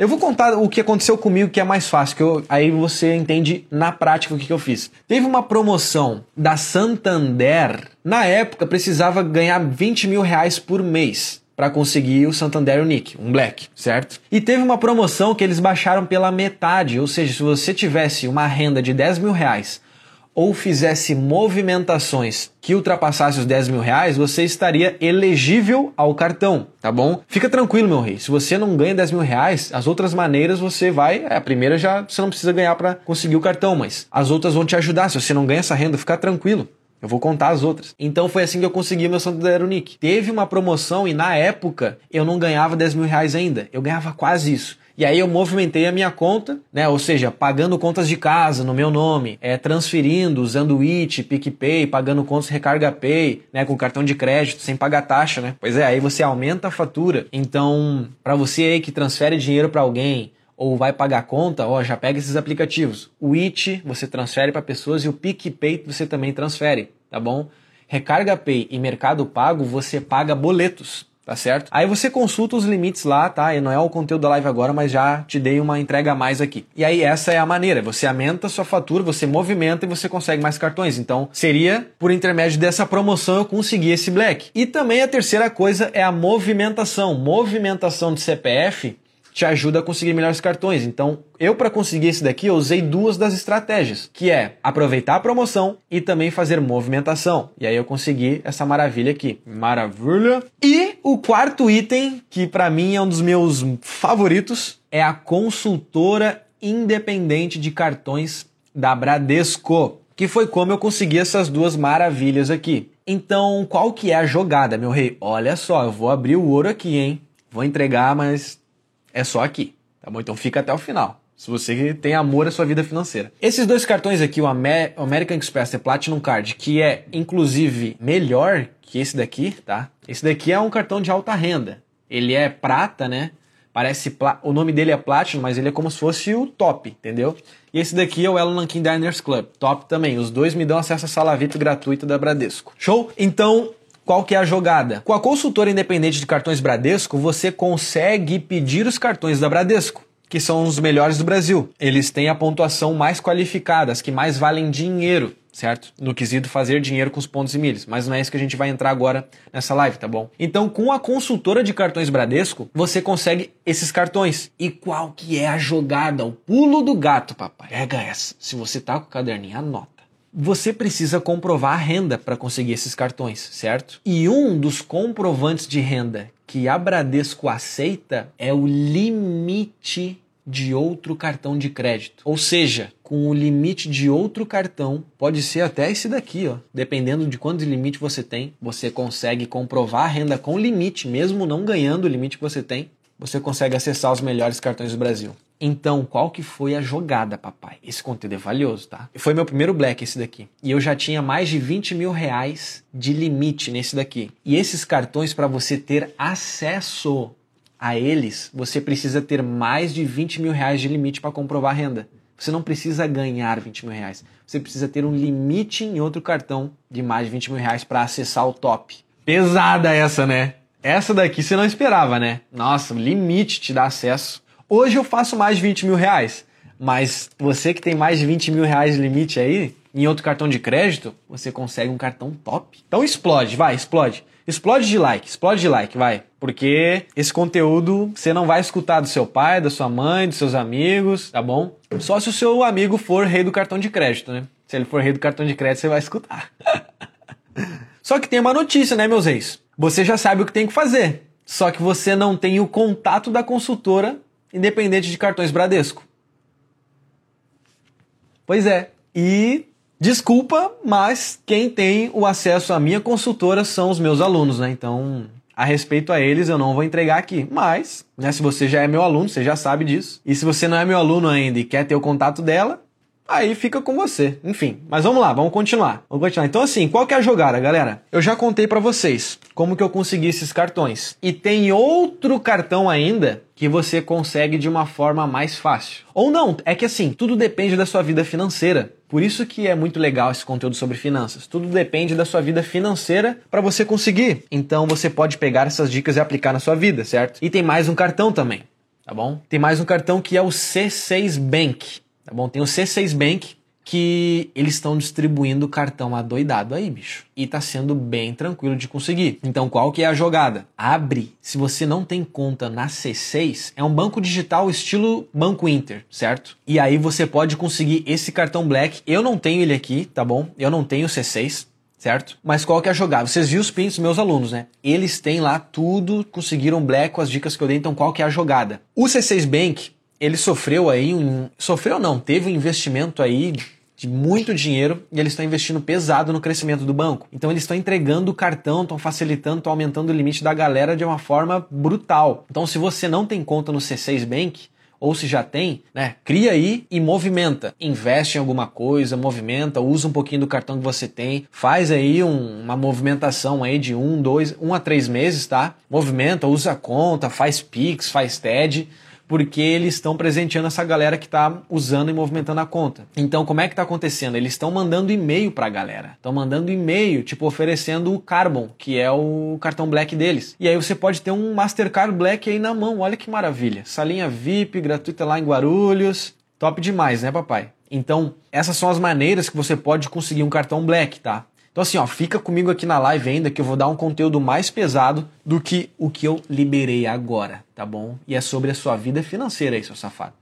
Eu vou contar o que aconteceu comigo, que é mais fácil, que eu, aí você entende na prática o que, que eu fiz. Teve uma promoção da Santander. Na época, precisava ganhar 20 mil reais por mês para conseguir o Santander Unique, um Black, certo? E teve uma promoção que eles baixaram pela metade, ou seja, se você tivesse uma renda de 10 mil reais ou fizesse movimentações que ultrapassasse os 10 mil reais, você estaria elegível ao cartão, tá bom? Fica tranquilo, meu rei. Se você não ganha 10 mil reais, as outras maneiras você vai. É, a primeira já você não precisa ganhar para conseguir o cartão, mas as outras vão te ajudar. Se você não ganha essa renda, fica tranquilo. Eu vou contar as outras. Então foi assim que eu consegui meu Santander Unique. Teve uma promoção e na época eu não ganhava 10 mil reais ainda. Eu ganhava quase isso. E aí eu movimentei a minha conta, né? Ou seja, pagando contas de casa no meu nome, é, transferindo, usando o IT, PicPay, pagando contas Recarga Pay, né? Com cartão de crédito, sem pagar taxa, né? Pois é, aí você aumenta a fatura. Então, para você aí que transfere dinheiro para alguém, ou vai pagar conta, ó, já pega esses aplicativos. O IT você transfere para pessoas e o PicPay você também transfere, tá bom? Recarga Pay e Mercado Pago você paga boletos tá certo? Aí você consulta os limites lá, tá? E não é o conteúdo da live agora, mas já te dei uma entrega a mais aqui. E aí essa é a maneira, você aumenta a sua fatura, você movimenta e você consegue mais cartões. Então, seria por intermédio dessa promoção eu conseguir esse black. E também a terceira coisa é a movimentação. Movimentação de CPF te ajuda a conseguir melhores cartões. Então, eu para conseguir esse daqui, eu usei duas das estratégias, que é aproveitar a promoção e também fazer movimentação. E aí eu consegui essa maravilha aqui. Maravilha! E o quarto item, que para mim é um dos meus favoritos, é a consultora independente de cartões da Bradesco, que foi como eu consegui essas duas maravilhas aqui. Então, qual que é a jogada, meu rei? Olha só, eu vou abrir o ouro aqui, hein? Vou entregar, mas é só aqui, tá bom? Então fica até o final. Se você tem amor à sua vida financeira. Esses dois cartões aqui, o American Express e Platinum Card, que é inclusive melhor que esse daqui, tá? Esse daqui é um cartão de alta renda. Ele é prata, né? Parece o nome dele é Platinum, mas ele é como se fosse o top, entendeu? E esse daqui é o Elo Nankin Diners Club, top também. Os dois me dão acesso à sala VIP gratuita da Bradesco. Show? Então, qual que é a jogada? Com a consultora independente de cartões Bradesco, você consegue pedir os cartões da Bradesco que são os melhores do Brasil. Eles têm a pontuação mais qualificada, as que mais valem dinheiro, certo? No quesito fazer dinheiro com os pontos e milhas. Mas não é isso que a gente vai entrar agora nessa live, tá bom? Então, com a consultora de cartões Bradesco, você consegue esses cartões. E qual que é a jogada? O pulo do gato, papai. Pega essa. Se você tá com o caderninho, anota você precisa comprovar a renda para conseguir esses cartões, certo? E um dos comprovantes de renda que a Bradesco aceita é o limite de outro cartão de crédito. Ou seja, com o limite de outro cartão, pode ser até esse daqui, ó. Dependendo de quanto limite você tem, você consegue comprovar a renda com limite, mesmo não ganhando o limite que você tem, você consegue acessar os melhores cartões do Brasil. Então, qual que foi a jogada, papai? Esse conteúdo é valioso, tá? Foi meu primeiro black esse daqui. E eu já tinha mais de 20 mil reais de limite nesse daqui. E esses cartões, para você ter acesso a eles, você precisa ter mais de 20 mil reais de limite para comprovar renda. Você não precisa ganhar 20 mil reais. Você precisa ter um limite em outro cartão de mais de 20 mil reais para acessar o top. Pesada essa, né? Essa daqui você não esperava, né? Nossa, limite te dá acesso. Hoje eu faço mais de 20 mil reais. Mas você que tem mais de 20 mil reais de limite aí, em outro cartão de crédito, você consegue um cartão top. Então explode, vai, explode. Explode de like, explode de like, vai. Porque esse conteúdo você não vai escutar do seu pai, da sua mãe, dos seus amigos, tá bom? Só se o seu amigo for rei do cartão de crédito, né? Se ele for rei do cartão de crédito, você vai escutar. Só que tem uma notícia, né, meus reis? Você já sabe o que tem que fazer. Só que você não tem o contato da consultora independente de cartões Bradesco. Pois é. E desculpa, mas quem tem o acesso à minha consultora são os meus alunos, né? Então, a respeito a eles, eu não vou entregar aqui. Mas, né, se você já é meu aluno, você já sabe disso. E se você não é meu aluno ainda e quer ter o contato dela, aí fica com você. Enfim, mas vamos lá, vamos continuar. Vamos continuar. Então assim, qual que é a jogada, galera? Eu já contei para vocês como que eu consegui esses cartões. E tem outro cartão ainda que você consegue de uma forma mais fácil. Ou não, é que assim, tudo depende da sua vida financeira. Por isso que é muito legal esse conteúdo sobre finanças. Tudo depende da sua vida financeira para você conseguir. Então você pode pegar essas dicas e aplicar na sua vida, certo? E tem mais um cartão também tá bom? Tem mais um cartão que é o C6 Bank, tá bom? Tem o C6 Bank que eles estão distribuindo cartão adoidado aí, bicho. E tá sendo bem tranquilo de conseguir. Então, qual que é a jogada? Abre, se você não tem conta na C6, é um banco digital estilo Banco Inter, certo? E aí você pode conseguir esse cartão Black. Eu não tenho ele aqui, tá bom? Eu não tenho C6, certo? Mas qual que é a jogada? Vocês viram os prints dos meus alunos, né? Eles têm lá tudo, conseguiram black com as dicas que eu dei, então qual que é a jogada? O C6 Bank, ele sofreu aí um... Sofreu não, teve um investimento aí de muito dinheiro e eles estão investindo pesado no crescimento do banco. Então eles estão entregando o cartão, estão facilitando, estão aumentando o limite da galera de uma forma brutal. Então se você não tem conta no C6 Bank, ou se já tem, né, cria aí e movimenta. Investe em alguma coisa, movimenta, usa um pouquinho do cartão que você tem, faz aí um, uma movimentação aí de um, dois, um a três meses, tá? Movimenta, usa a conta, faz Pix, faz TED porque eles estão presenteando essa galera que está usando e movimentando a conta. Então, como é que está acontecendo? Eles estão mandando e-mail para a galera. Estão mandando e-mail, tipo, oferecendo o Carbon, que é o cartão Black deles. E aí você pode ter um Mastercard Black aí na mão. Olha que maravilha. Salinha VIP, gratuita lá em Guarulhos. Top demais, né, papai? Então, essas são as maneiras que você pode conseguir um cartão Black, tá? Então assim, ó, fica comigo aqui na live ainda que eu vou dar um conteúdo mais pesado do que o que eu liberei agora, tá bom? E é sobre a sua vida financeira aí, seu safado.